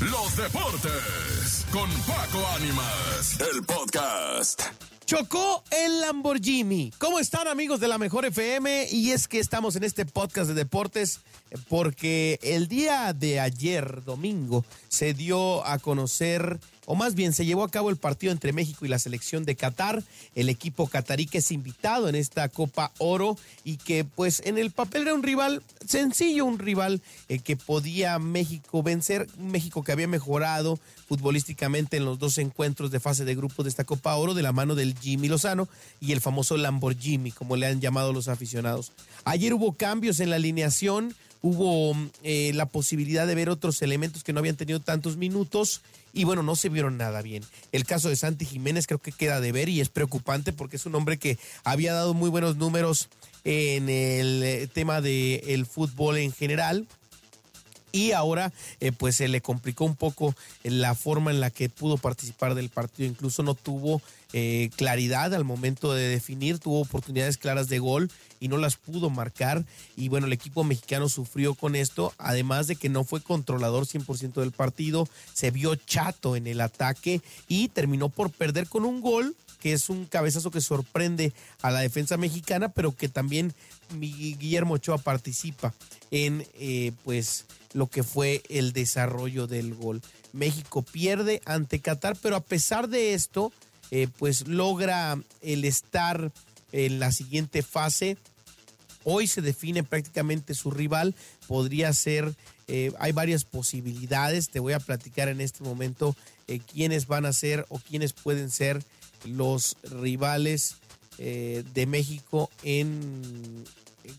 los deportes con Paco Ánimas, el podcast. Chocó el Lamborghini. ¿Cómo están amigos de la Mejor FM? Y es que estamos en este podcast de deportes porque el día de ayer, domingo, se dio a conocer, o más bien se llevó a cabo el partido entre México y la selección de Qatar. El equipo catarí que es invitado en esta Copa Oro y que pues en el papel era un rival sencillo, un rival eh, que podía México vencer, México que había mejorado futbolísticamente en los dos encuentros de fase de grupo de esta Copa Oro de la mano del Jimmy Lozano y el famoso Lamborghini, como le han llamado los aficionados. Ayer hubo cambios en la alineación, hubo eh, la posibilidad de ver otros elementos que no habían tenido tantos minutos y bueno, no se vieron nada bien. El caso de Santi Jiménez creo que queda de ver y es preocupante porque es un hombre que había dado muy buenos números en el eh, tema del fútbol en general y ahora eh, pues se le complicó un poco la forma en la que pudo participar del partido, incluso no tuvo eh, claridad al momento de definir, tuvo oportunidades claras de gol y no las pudo marcar. Y bueno, el equipo mexicano sufrió con esto, además de que no fue controlador 100% del partido, se vio chato en el ataque y terminó por perder con un gol que es un cabezazo que sorprende a la defensa mexicana, pero que también Guillermo Ochoa participa en eh, pues lo que fue el desarrollo del gol. México pierde ante Qatar, pero a pesar de esto, eh, pues logra el estar en la siguiente fase. Hoy se define prácticamente su rival, podría ser, eh, hay varias posibilidades, te voy a platicar en este momento quiénes van a ser o quiénes pueden ser los rivales eh, de México en,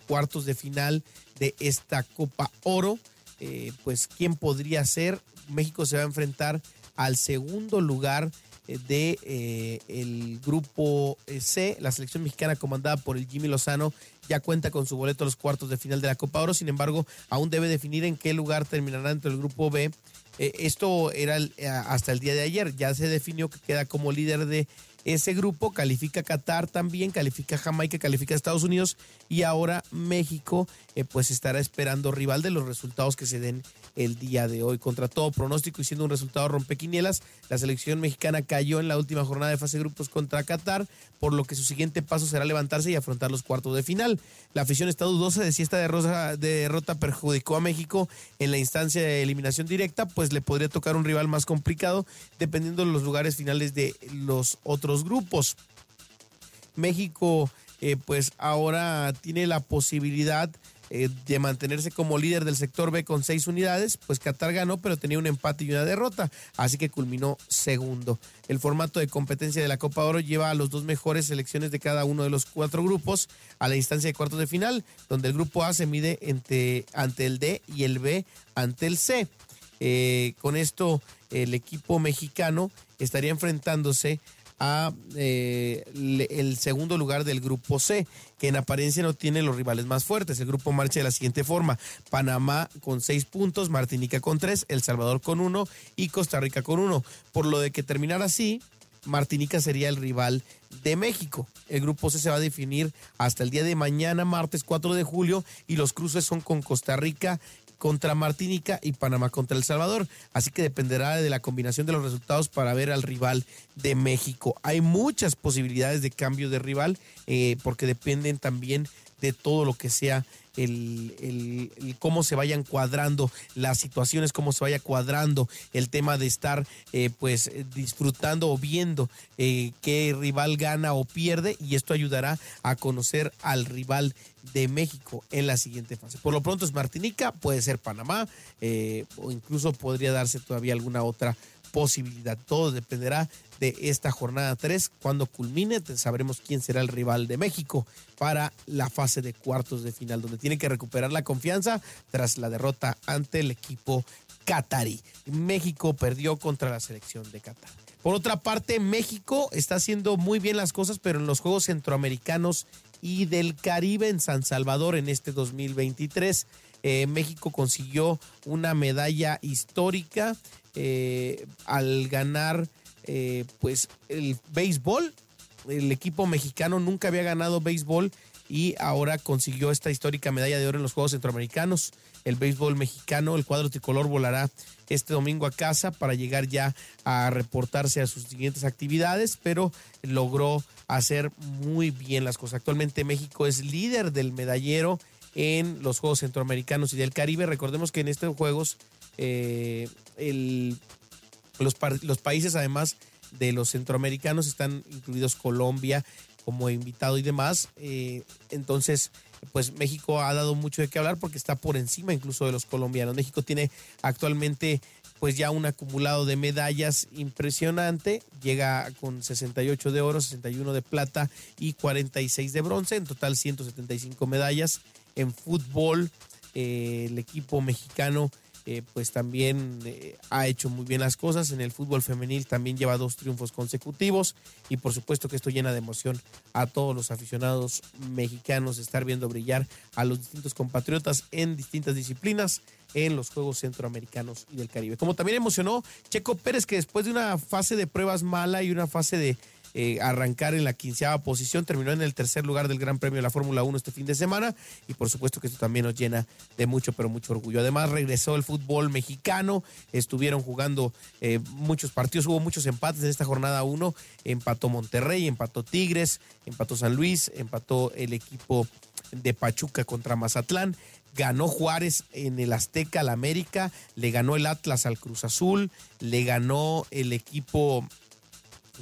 cuartos de final de esta Copa Oro. Eh, pues quién podría ser. México se va a enfrentar al segundo lugar eh, de el grupo C. La selección mexicana comandada por el Jimmy Lozano ya cuenta con su boleto a los cuartos de final de la Copa Oro. Sin embargo, aún debe definir en qué lugar terminará dentro del grupo B. esto era hasta el día de ayer. Ya se definió que queda como líder de ese grupo califica Qatar también, califica Jamaica, califica Estados Unidos y ahora México eh, pues estará esperando rival de los resultados que se den el día de hoy. Contra todo pronóstico y siendo un resultado rompequinielas, la selección mexicana cayó en la última jornada de fase grupos contra Qatar, por lo que su siguiente paso será levantarse y afrontar los cuartos de final. La afición está dudosa de si esta derrota perjudicó a México en la instancia de eliminación directa, pues le podría tocar un rival más complicado dependiendo de los lugares finales de los otros grupos. México eh, pues ahora tiene la posibilidad eh, de mantenerse como líder del sector B con seis unidades, pues Qatar ganó, pero tenía un empate y una derrota, así que culminó segundo. El formato de competencia de la Copa Oro lleva a los dos mejores selecciones de cada uno de los cuatro grupos a la instancia de cuartos de final, donde el grupo A se mide ante el D y el B ante el C. Eh, con esto, el equipo mexicano estaría enfrentándose a eh, el segundo lugar del grupo C, que en apariencia no tiene los rivales más fuertes. El grupo marcha de la siguiente forma: Panamá con seis puntos, Martinica con tres, El Salvador con uno y Costa Rica con uno. Por lo de que terminar así, Martinica sería el rival de México. El grupo C se va a definir hasta el día de mañana, martes 4 de julio, y los cruces son con Costa Rica contra Martinica y Panamá contra El Salvador. Así que dependerá de la combinación de los resultados para ver al rival de México. Hay muchas posibilidades de cambio de rival eh, porque dependen también de todo lo que sea el, cómo se vayan cuadrando las situaciones, cómo se vaya cuadrando el tema de estar eh, pues disfrutando o viendo eh, qué rival gana o pierde y esto ayudará a conocer al rival de México en la siguiente fase. Por lo pronto es Martinica, puede ser Panamá eh, o incluso podría darse todavía alguna otra posibilidad. Todo dependerá de esta jornada 3. Cuando culmine, sabremos quién será el rival de México para la fase de cuartos de final, donde tiene que recuperar la confianza tras la derrota ante el equipo qatarí. México perdió contra la selección de Qatar. Por otra parte, México está haciendo muy bien las cosas, pero en los Juegos Centroamericanos y del Caribe en San Salvador en este 2023, eh, México consiguió una medalla histórica eh, al ganar eh, pues el béisbol. El equipo mexicano nunca había ganado béisbol y ahora consiguió esta histórica medalla de oro en los Juegos Centroamericanos. el béisbol mexicano. El cuadro tricolor volará este domingo a casa para llegar ya a reportarse a sus siguientes actividades, pero logró hacer muy bien las cosas. Actualmente México es líder del medallero en los Juegos Centroamericanos y del Caribe. Recordemos que en estos Juegos eh, los, países además de los centroamericanos están incluidos Colombia como invitado y demás. Eh, entonces, pues México ha dado mucho de qué hablar porque está por encima incluso de los colombianos. México tiene actualmente pues ya un acumulado de medallas impresionante, llega con 68 de oro, 61 de plata y 46 de bronce, en total 175 medallas. En fútbol, eh, el equipo mexicano eh, pues también eh, ha hecho muy bien las cosas. En el fútbol femenil también lleva dos triunfos consecutivos y por supuesto que esto llena de emoción a todos los aficionados mexicanos estar viendo brillar a los distintos compatriotas en distintas disciplinas en los Juegos Centroamericanos y del Caribe. Como también emocionó Checo Pérez que después de una fase de pruebas mala y una fase de eh, arrancar en la quinceava posición, terminó en el tercer lugar del Gran Premio de la Fórmula 1 este fin de semana. Y por supuesto que esto también nos llena de mucho, pero mucho orgullo. Además regresó el fútbol mexicano, estuvieron jugando eh, muchos partidos, hubo muchos empates en esta jornada 1, empató Monterrey, empató Tigres, empató San Luis, empató el equipo de Pachuca contra Mazatlán. Ganó Juárez en el Azteca al América, le ganó el Atlas al Cruz Azul, le ganó el equipo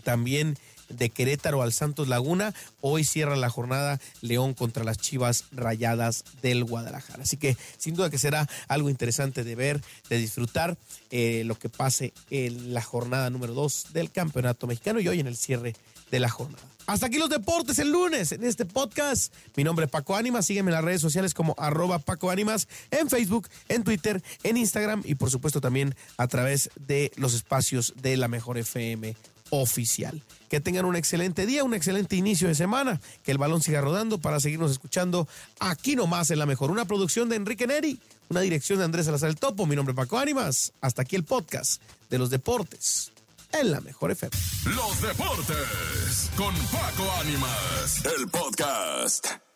también de Querétaro al Santos Laguna. Hoy cierra la jornada León contra las Chivas Rayadas del Guadalajara. Así que sin duda que será algo interesante de ver, de disfrutar eh, lo que pase en la jornada número 2 del Campeonato Mexicano y hoy en el cierre de la jornada. Hasta aquí los deportes el lunes en este podcast. Mi nombre es Paco Ánimas. Sígueme en las redes sociales como arroba Paco Ánimas en Facebook, en Twitter, en Instagram y por supuesto también a través de los espacios de la Mejor FM oficial. Que tengan un excelente día, un excelente inicio de semana, que el balón siga rodando para seguirnos escuchando aquí nomás en la mejor. Una producción de Enrique Neri, una dirección de Andrés Salazar el Topo. Mi nombre es Paco Ánimas. Hasta aquí el podcast de los deportes en la mejor FM. Los deportes con Paco Ánimas, el podcast.